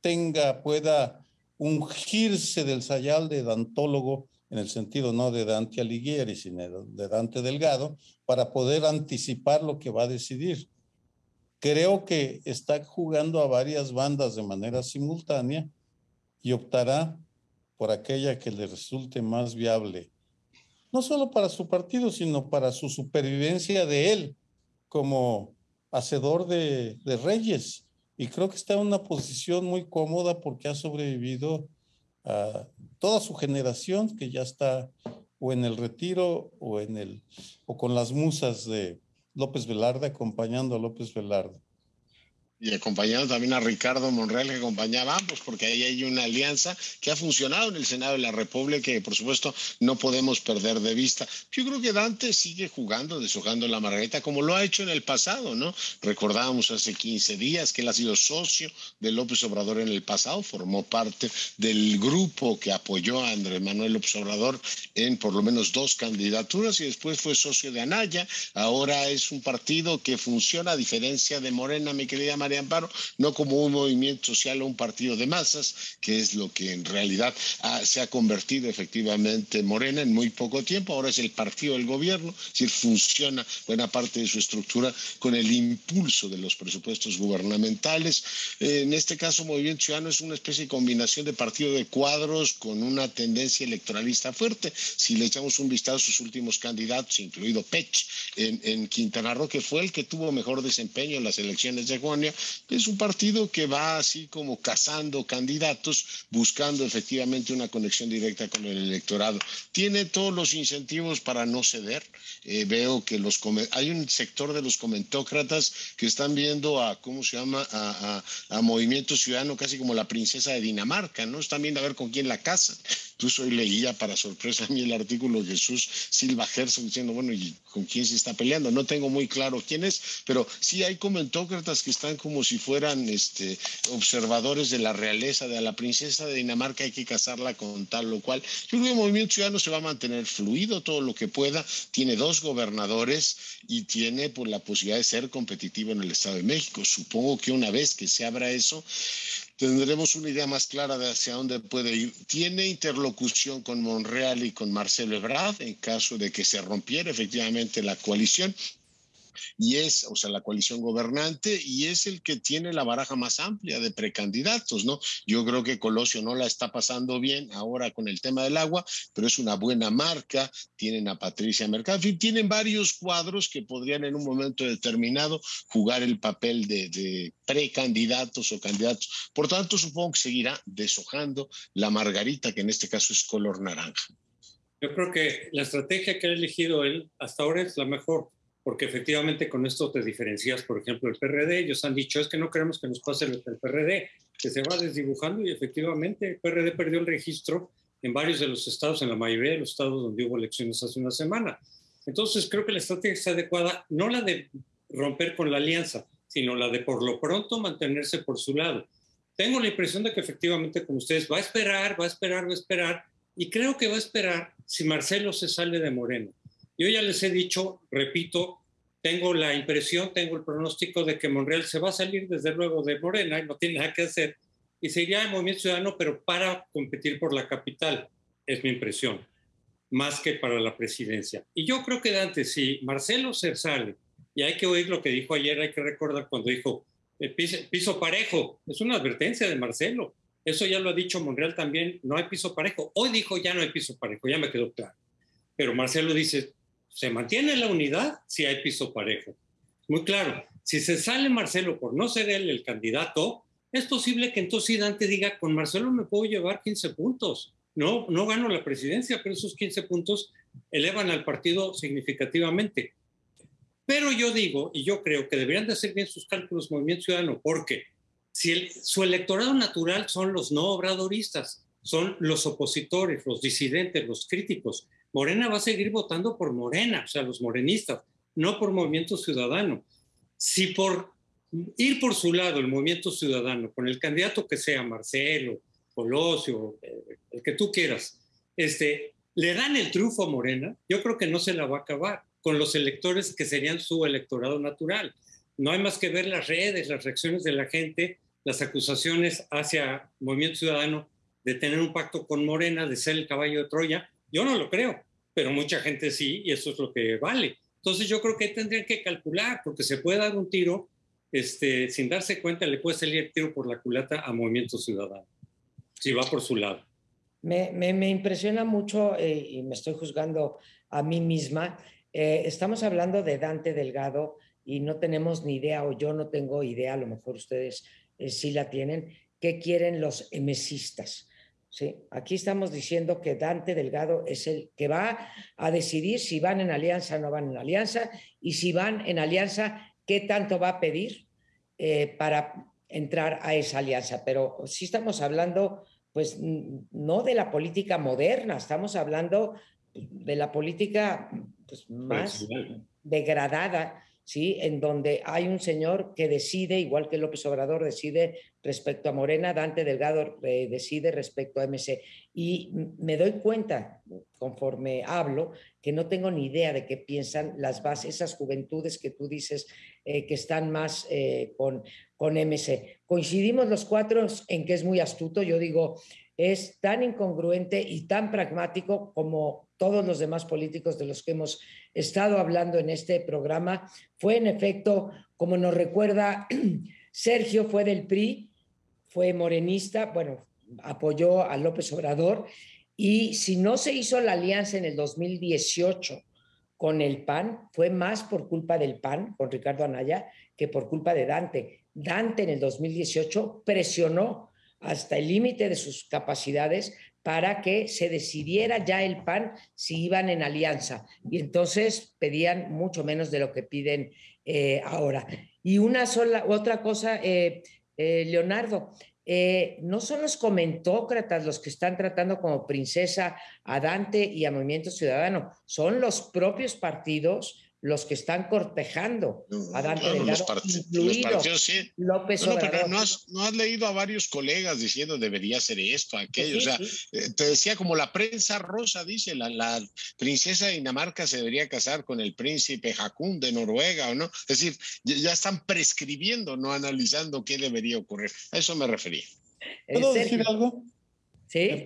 tenga, pueda ungirse del sayal de dantólogo, en el sentido no de Dante Alighieri, sino de Dante Delgado, para poder anticipar lo que va a decidir. Creo que está jugando a varias bandas de manera simultánea y optará por aquella que le resulte más viable, no solo para su partido, sino para su supervivencia de él como hacedor de, reyes. Y creo que está en una posición muy cómoda porque ha sobrevivido a toda su generación que ya está o en el retiro o en el o con las musas de López Velarde acompañando a López Velarde y acompañando también a Ricardo Monreal, que acompañaba ambos, porque ahí hay una alianza que ha funcionado en el Senado de la República que, por supuesto, no podemos perder de vista. Yo creo que Dante sigue jugando, deshojando la margarita, como lo ha hecho en el pasado, ¿no? Recordábamos hace 15 días que él ha sido socio de López Obrador en el pasado, formó parte del grupo que apoyó a Andrés Manuel López Obrador en por lo menos dos candidaturas y después fue socio de Anaya. Ahora es un partido que funciona a diferencia de Morena, mi querida María Amparo, no como un movimiento social o un partido de masas, que es lo que en realidad se ha convertido efectivamente Morena en muy poco tiempo. Ahora es el partido del gobierno, es decir, funciona buena parte de su estructura con el impulso de los presupuestos gubernamentales. en este caso, Movimiento Ciudadano es una especie de combinación de partido de cuadros con una tendencia electoralista fuerte. Si le echamos un vistazo a sus últimos candidatos, incluido Pech en, en Quintana Roo, que fue el que tuvo mejor desempeño en las elecciones de junio, es un partido que va así como cazando candidatos, buscando efectivamente una conexión directa con el electorado. Tiene todos los incentivos para no ceder. Eh, veo que los hay un sector de los comentócratas que están viendo a, ¿cómo se llama?, a, a Movimiento Ciudadano casi como la princesa de Dinamarca, ¿no? Están viendo a ver con quién la casan. Incluso hoy leía, para sorpresa a mí, el artículo de Jesús Silva Gerson diciendo, bueno, ¿y con quién se está peleando? No tengo muy claro quién es, pero sí hay comentócratas que están como si fueran este, observadores de la realeza de la princesa de Dinamarca, hay que casarla con tal o cual. Yo creo que el movimiento ciudadano se va a mantener fluido todo lo que pueda. Tiene dos gobernadores y tiene por pues, la posibilidad de ser competitivo en el Estado de México. Supongo que una vez que se abra eso, tendremos una idea más clara de hacia dónde puede ir. Tiene interlocución con Monreal y con Marcelo Ebrard en caso de que se rompiera efectivamente la coalición y es, o sea, la coalición gobernante, y es el que tiene la baraja más amplia de precandidatos, ¿no? Yo creo que Colosio no la está pasando bien ahora con el tema del agua, pero es una buena marca, tienen a Patricia Mercado, en fin, tienen varios cuadros que podrían en un momento determinado jugar el papel de, de precandidatos o candidatos. Por tanto, supongo que seguirá deshojando la margarita, que en este caso es color naranja. Yo creo que la estrategia que ha elegido él hasta ahora es la mejor porque efectivamente con esto te diferencias, por ejemplo, el PRD. Ellos han dicho, es que no queremos que nos pase el, el PRD, que se va desdibujando y efectivamente el PRD perdió el registro en varios de los estados, en la mayoría de los estados donde hubo elecciones hace una semana. Entonces creo que la estrategia está adecuada, no la de romper con la alianza, sino la de por lo pronto mantenerse por su lado. Tengo la impresión de que efectivamente, como ustedes, va a esperar, va a esperar, va a esperar, y creo que va a esperar si Marcelo se sale de Moreno. Yo ya les he dicho, repito, tengo la impresión, tengo el pronóstico de que Monreal se va a salir desde luego de Morena y no tiene nada que hacer, y se iría al Movimiento Ciudadano, pero para competir por la capital, es mi impresión, más que para la presidencia. Y yo creo que Dante, si Marcelo se sale, y hay que oír lo que dijo ayer, hay que recordar cuando dijo el piso, piso parejo, es una advertencia de Marcelo. Eso ya lo ha dicho Monreal también, no hay piso parejo. Hoy dijo ya no hay piso parejo, ya me quedó claro. Pero Marcelo dice, se mantiene la unidad si hay piso parejo. Muy claro, si se sale Marcelo por no ser él el candidato, es posible que entonces Dante diga, con Marcelo me puedo llevar 15 puntos. No, no gano la presidencia, pero esos 15 puntos elevan al partido significativamente. Pero yo digo, y yo creo que deberían de hacer bien sus cálculos Movimiento Ciudadano, porque si su electorado natural son los no obradoristas, son los opositores, los disidentes, los críticos, Morena va a seguir votando por Morena, o sea, los morenistas, no por Movimiento Ciudadano. Si por ir por su lado el movimiento ciudadano, con el candidato que sea, Marcelo, Colosio, eh, el que tú quieras, este, le dan el triunfo a Morena, yo creo que no se la va a acabar con los electores que serían su electorado natural. No hay más que ver las redes, las reacciones de la gente, las acusaciones hacia Movimiento Ciudadano de tener un pacto con Morena, de ser el caballo de Troya. Yo no lo creo, pero mucha gente sí, y eso es lo que vale. Entonces yo creo que tendrían que calcular, porque se puede dar un tiro este, sin darse cuenta, le puede salir el tiro por la culata a Movimiento Ciudadano, si va por su lado. Me, impresiona mucho, eh, y me estoy juzgando a mí misma, eh, estamos hablando de Dante Delgado y no tenemos ni idea, o yo no tengo idea, a lo mejor ustedes eh, sí la tienen, qué quieren los emesistas. ¿Sí? Aquí estamos diciendo que Dante Delgado es el que va a decidir si van en alianza o no van en alianza, y si van en alianza, qué tanto va a pedir eh, para entrar a esa alianza. Pero sí estamos hablando, pues, no de la política moderna, estamos hablando de la política pues, más degradada ¿sí? en donde hay un señor que decide, igual que López Obrador decide respecto a Morena, Dante Delgado eh, decide respecto a MC. Y me doy cuenta, conforme hablo, que no tengo ni idea de qué piensan las bases, esas juventudes que tú dices eh, que están más eh, con, con MC. Coincidimos los cuatro en que es muy astuto, yo digo, es tan incongruente y tan pragmático como todos los demás políticos de los que hemos estado hablando en este programa. Fue en efecto, como nos recuerda, Sergio fue del PRI, fue morenista, bueno, apoyó a López Obrador y si no se hizo la alianza en el 2018 con el PAN, fue más por culpa del PAN, con Ricardo Anaya, que por culpa de Dante. Dante en el 2018 presionó hasta el límite de sus capacidades para que se decidiera ya el PAN si iban en alianza. Y entonces pedían mucho menos de lo que piden eh, ahora. Y una sola, otra cosa, eh, eh, Leonardo, no son los comentócratas los que están tratando como princesa a Dante y a Movimiento Ciudadano, son los propios partidos los que están cortejando a Dante Delgado, los, partidos, sí. López no, pero no has, leído a varios colegas diciendo debería ser esto, aquello. o sea, eh, te decía como la prensa rosa dice, la, la, princesa de Dinamarca se debería casar con el príncipe Hakun de Noruega, ¿o no? Es decir, ya están prescribiendo, no analizando qué debería ocurrir. A eso me refería. ¿Puedo decir algo? Sí.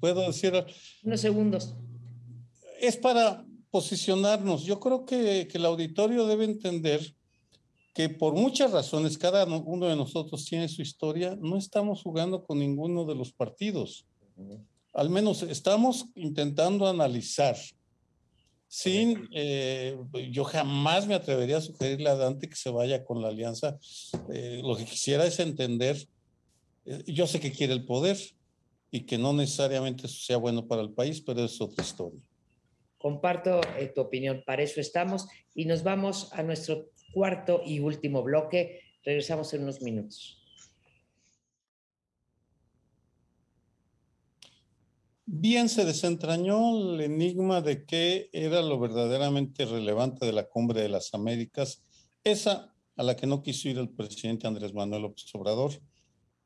¿Puedo decir Unos segundos. Es para posicionarnos. Yo creo que, que, el auditorio debe entender que por muchas razones, cada uno de nosotros tiene su historia, no estamos jugando con ninguno de los partidos. Al menos estamos intentando analizar. Sin, eh, yo jamás me atrevería a sugerirle a Dante que se vaya con la alianza. Eh, lo que quisiera es entender, eh, yo sé que quiere el poder y que no necesariamente eso sea bueno para el país, pero es otra historia. Comparto eh, tu opinión, para eso estamos y nos vamos a nuestro cuarto y último bloque. Regresamos en unos minutos. Bien se desentrañó el enigma de qué era lo verdaderamente relevante de la cumbre de las Américas, esa a la que no quiso ir el presidente Andrés Manuel López Obrador,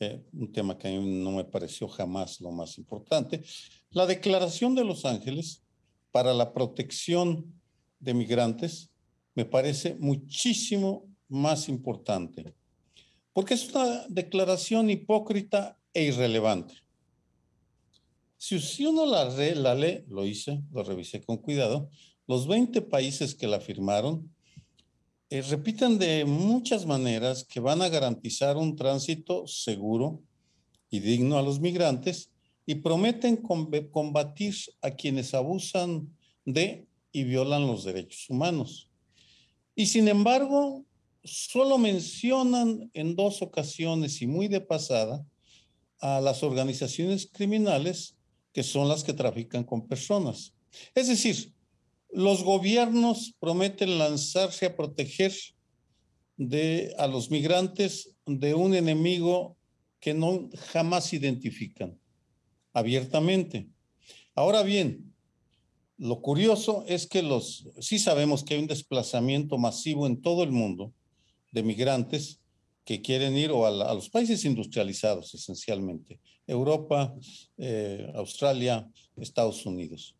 eh, un tema que a mí no me pareció jamás lo más importante. La declaración de Los Ángeles para la protección de migrantes me parece muchísimo más importante, porque es una declaración hipócrita e irrelevante. Si uno la, la lee, lo hice, lo revisé con cuidado, los 20 países que la firmaron eh, repiten de muchas maneras que van a garantizar un tránsito seguro y digno a los migrantes y prometen combatir a quienes abusan de y violan los derechos humanos. Y sin embargo, solo mencionan en dos ocasiones y muy de pasada a las organizaciones criminales que son las que trafican con personas. Es decir, los gobiernos prometen lanzarse a proteger a los migrantes de un enemigo que no jamás identifican abiertamente. Ahora bien, lo curioso es que los, sí sabemos que hay un desplazamiento masivo en todo el mundo de migrantes que quieren ir o a, los países industrializados esencialmente, Europa, eh, Australia, Estados Unidos.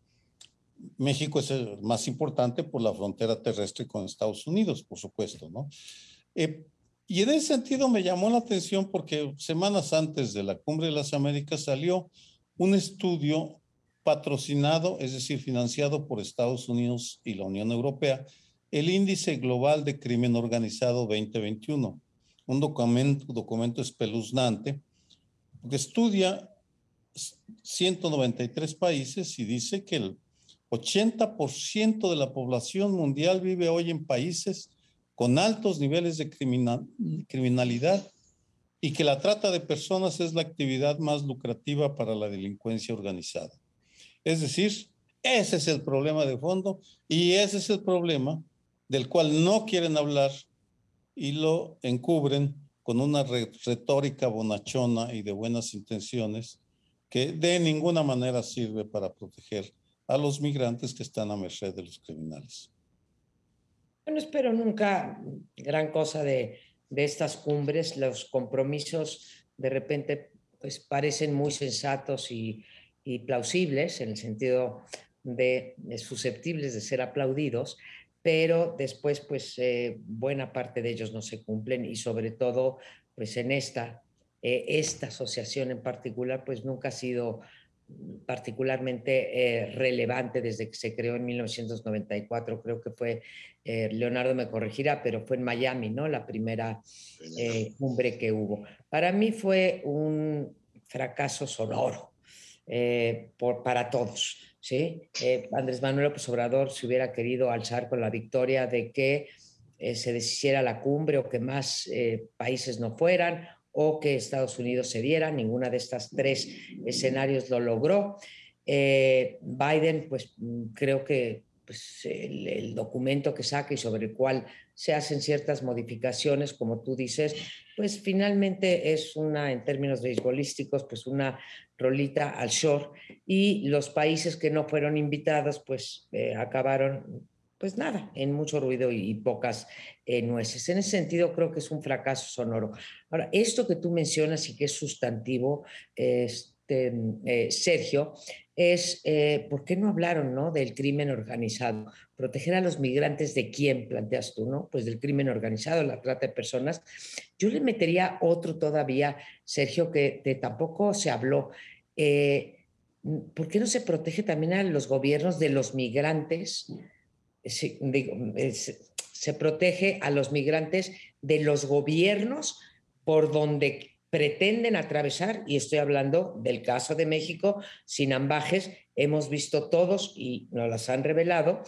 México es el más importante por la frontera terrestre con Estados Unidos, por supuesto, ¿no? Eh, y en ese sentido me llamó la atención porque semanas antes de la Cumbre de las Américas salió un estudio patrocinado, es decir, financiado por Estados Unidos y la Unión Europea, el Índice Global de Crimen Organizado 2021, un documento, espeluznante que estudia 193 países y dice que el 80% de la población mundial vive hoy en países con altos niveles de criminalidad y que la trata de personas es la actividad más lucrativa para la delincuencia organizada. Es decir, ese es el problema de fondo y ese es el problema del cual no quieren hablar y lo encubren con una retórica bonachona y de buenas intenciones que de ninguna manera sirve para proteger a los migrantes que están a merced de los criminales. No espero nunca gran cosa de, de estas cumbres. Los compromisos de repente pues parecen muy sensatos y, y plausibles en el sentido de, susceptibles de ser aplaudidos, pero después pues eh, buena parte de ellos no se cumplen y sobre todo pues en esta, eh, esta asociación en particular pues nunca ha sido particularmente eh, relevante desde que se creó en 1994. Creo que fue, eh, Leonardo me corregirá, pero fue en Miami, ¿no? La primera eh, cumbre que hubo. Para mí fue un fracaso sonoro por, para todos. ¿sí? Andrés Manuel López Obrador se hubiera querido alzar con la victoria de que se deshiciera la cumbre o que más países no fueran o que Estados Unidos se diera. Ninguna de estas tres escenarios lo logró. Eh, Biden, pues mm, creo que pues, el, documento que saca y sobre el cual se hacen ciertas modificaciones, como tú dices, pues finalmente es una, en términos beisbolísticos, pues una rolita al shore y los países que no fueron invitados, pues eh, acabaron pues nada, en mucho ruido y, pocas eh, nueces. En ese sentido, creo que es un fracaso sonoro. Ahora, esto que tú mencionas y que es sustantivo, este, eh, Sergio, es eh, por qué no hablaron ¿no? del crimen organizado. Proteger a los migrantes de quién, planteas tú, ¿no? Pues del crimen organizado, la trata de personas. Yo le metería otro todavía, Sergio, que tampoco se habló. ¿Por qué no se protege también a los gobiernos de los migrantes? Se protege a los migrantes de los gobiernos por donde pretenden atravesar, y estoy hablando del caso de México, sin ambajes, hemos visto todos y nos las han revelado,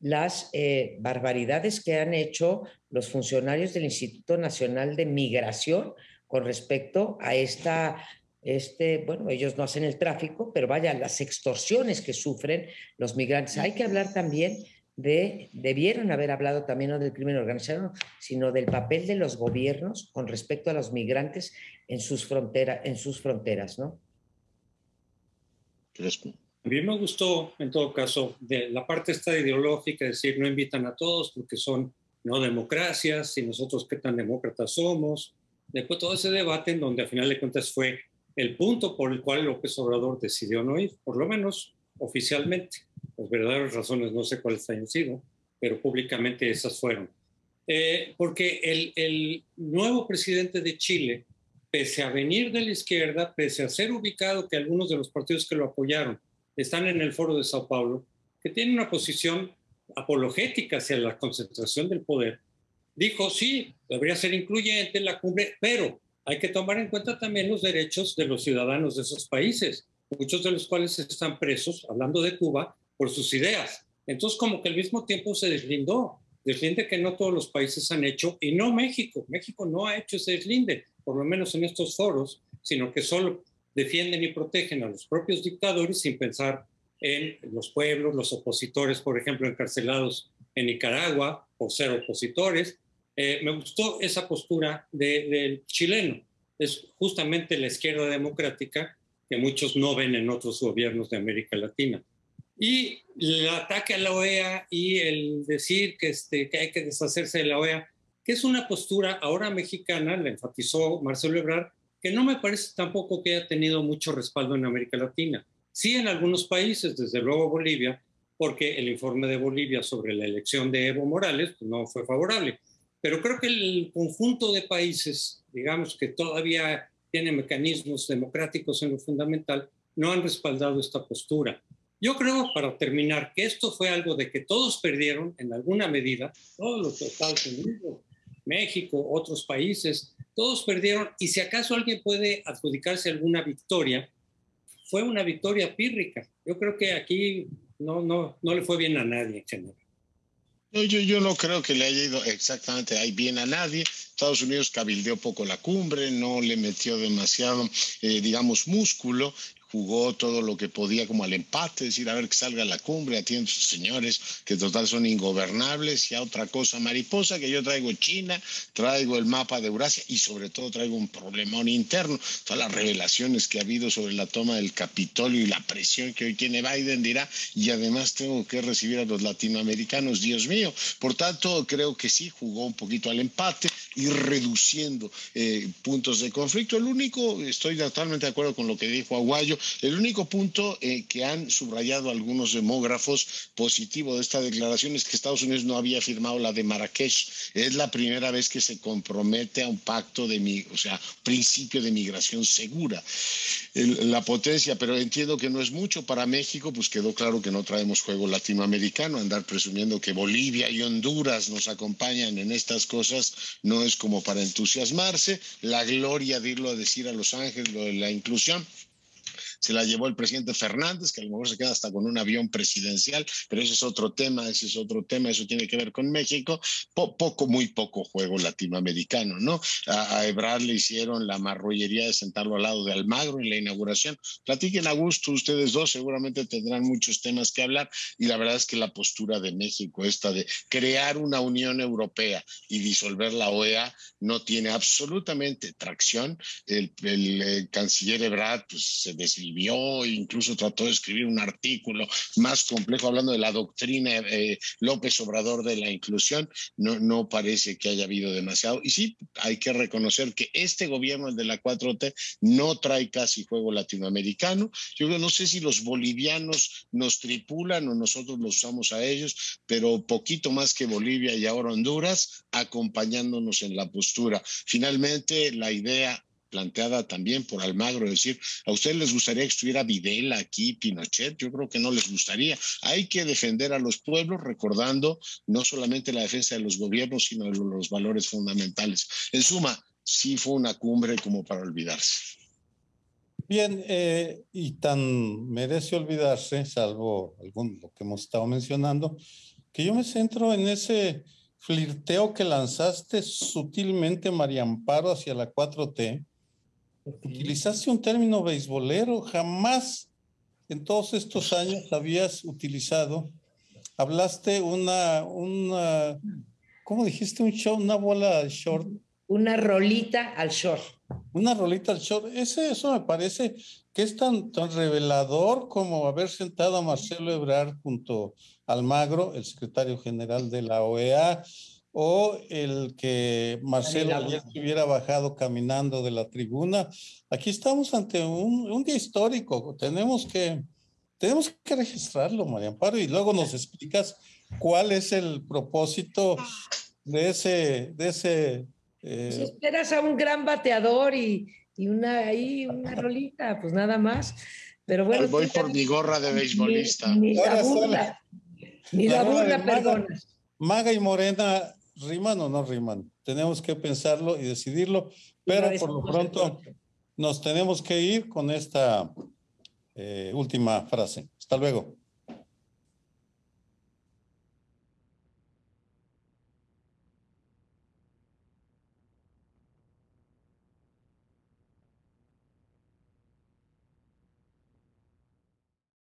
las eh, barbaridades que han hecho los funcionarios del Instituto Nacional de Migración con respecto a esta este, bueno, ellos no hacen el tráfico, pero vaya, las extorsiones que sufren los migrantes. Hay que hablar también de, debieron haber hablado también no del crimen organizado, sino del papel de los gobiernos con respecto a los migrantes en sus, fronteras, en sus fronteras, ¿no? A mí me gustó, en todo caso, de la parte esta ideológica, es decir, no invitan a todos porque son no democracias y nosotros qué tan demócratas somos. Después todo ese debate en donde a final de cuentas fue el punto por el cual López Obrador decidió no ir, por lo menos oficialmente. Las verdaderas razones no sé cuáles hayan sido, pero públicamente esas fueron. Eh, porque el, el, nuevo presidente de Chile, pese a venir de la izquierda, pese a ser ubicado que algunos de los partidos que lo apoyaron están en el foro de Sao Paulo, que tiene una posición apologética hacia la concentración del poder, dijo, sí, debería ser incluyente la cumbre, pero hay que tomar en cuenta también los derechos de los ciudadanos de esos países, muchos de los cuales están presos, hablando de Cuba, por sus ideas. Entonces, como que al mismo tiempo se deslindó, deslinde que no todos los países han hecho, y no México. México no ha hecho ese deslinde, por lo menos en estos foros, sino que solo defienden y protegen a los propios dictadores sin pensar en los pueblos, los opositores, por ejemplo, encarcelados en Nicaragua por ser opositores, eh, me gustó esa postura del chileno. Es justamente la izquierda democrática que muchos no ven en otros gobiernos de América Latina. Y el ataque a la OEA y el decir que, este, que hay que deshacerse de la OEA, que es una postura ahora mexicana, le enfatizó Marcelo Ebrard, que no me parece tampoco que haya tenido mucho respaldo en América Latina. Sí en algunos países, desde luego Bolivia, porque el informe de Bolivia sobre la elección de Evo Morales pues, no fue favorable. Pero creo que el conjunto de países, digamos, que todavía tiene mecanismos democráticos en lo fundamental, no han respaldado esta postura. Yo creo, para terminar, que esto fue algo de que todos perdieron en alguna medida, todos los Estados Unidos, México, otros países, todos perdieron y si acaso alguien puede adjudicarse alguna victoria, fue una victoria pírrica. Yo creo que aquí no, no, no le fue bien a nadie en general. Yo, yo, no creo que le haya ido exactamente ahí bien a nadie. Estados Unidos cabildeó poco la cumbre, no le metió demasiado, eh, digamos, músculo jugó todo lo que podía como al empate, decir, a ver que salga la cumbre, atiendo a estos señores que total son ingobernables y a otra cosa mariposa, que yo traigo China, traigo el mapa de Eurasia y sobre todo traigo un problemón interno. Todas las revelaciones que ha habido sobre la toma del Capitolio y la presión que hoy tiene Biden dirá, y además tengo que recibir a los latinoamericanos, Dios mío. Por tanto, creo que sí, jugó un poquito al empate y reduciendo eh, puntos de conflicto. El único, estoy totalmente de acuerdo con lo que dijo Aguayo, el único punto eh, que han subrayado algunos demógrafos positivo de esta declaración es que Estados Unidos no había firmado la de Marrakech. Es la primera vez que se compromete a un pacto de, o sea, principio de migración segura. La potencia, pero entiendo que no es mucho para México, pues quedó claro que no traemos juego latinoamericano. Andar presumiendo que Bolivia y Honduras nos acompañan en estas cosas no es como para entusiasmarse. La gloria de irlo a decir a Los Ángeles, lo de la inclusión, se la llevó el presidente Fernández, que a lo mejor se queda hasta con un avión presidencial, pero ese es otro tema, ese es otro tema, eso tiene que ver con México. poco, muy poco juego latinoamericano, ¿no? A, a, Ebrard le hicieron la marrullería de sentarlo al lado de Almagro en la inauguración. Platiquen a gusto ustedes dos, seguramente tendrán muchos temas que hablar y la verdad es que la postura de México, esta de crear una Unión Europea y disolver la OEA, no tiene absolutamente tracción. El, el, canciller Ebrard pues, se desvió escribió, incluso trató de escribir un artículo más complejo hablando de la doctrina eh, López Obrador de la inclusión. No, no parece que haya habido demasiado. Y sí, hay que reconocer que este gobierno, el de la 4T, no trae casi juego latinoamericano. Yo no sé si los bolivianos nos tripulan o nosotros los usamos a ellos, pero poquito más que Bolivia y ahora Honduras acompañándonos en la postura. Finalmente, la idea planteada también por Almagro, decir, ¿a ustedes les gustaría que estuviera Videla aquí, Pinochet? Yo creo que no les gustaría. Hay que defender a los pueblos recordando no solamente la defensa de los gobiernos, sino de los valores fundamentales. En suma, sí fue una cumbre como para olvidarse. Bien, eh, y tan merece olvidarse, salvo algún, lo que hemos estado mencionando, que yo me centro en ese flirteo que lanzaste sutilmente, María Amparo, hacia la 4T, utilizaste un término beisbolero, jamás en todos estos años habías utilizado. Hablaste una, una, ¿cómo dijiste? Un show, una bola short. Una rolita al short. Una rolita al short. Ese, eso me parece que es tan, tan revelador como haber sentado a Marcelo Ebrard junto a Almagro, el secretario general de la OEA, o el que Marcelo ayer hubiera bajado caminando de la tribuna. Aquí estamos ante un, un, día histórico. Tenemos que, tenemos que registrarlo, María Amparo, y luego nos explicas cuál es el propósito de ese... De ese eh... pues esperas a un gran bateador y, y una, ahí, una rolita, pues nada más. Pero bueno. voy por mi gorra de beisbolista. Ni, ni la burla, ni la burla, perdona. Maga y Morena riman o no riman. Tenemos que pensarlo y decidirlo, pero por lo pronto nos tenemos que ir con esta eh, última frase. Hasta luego.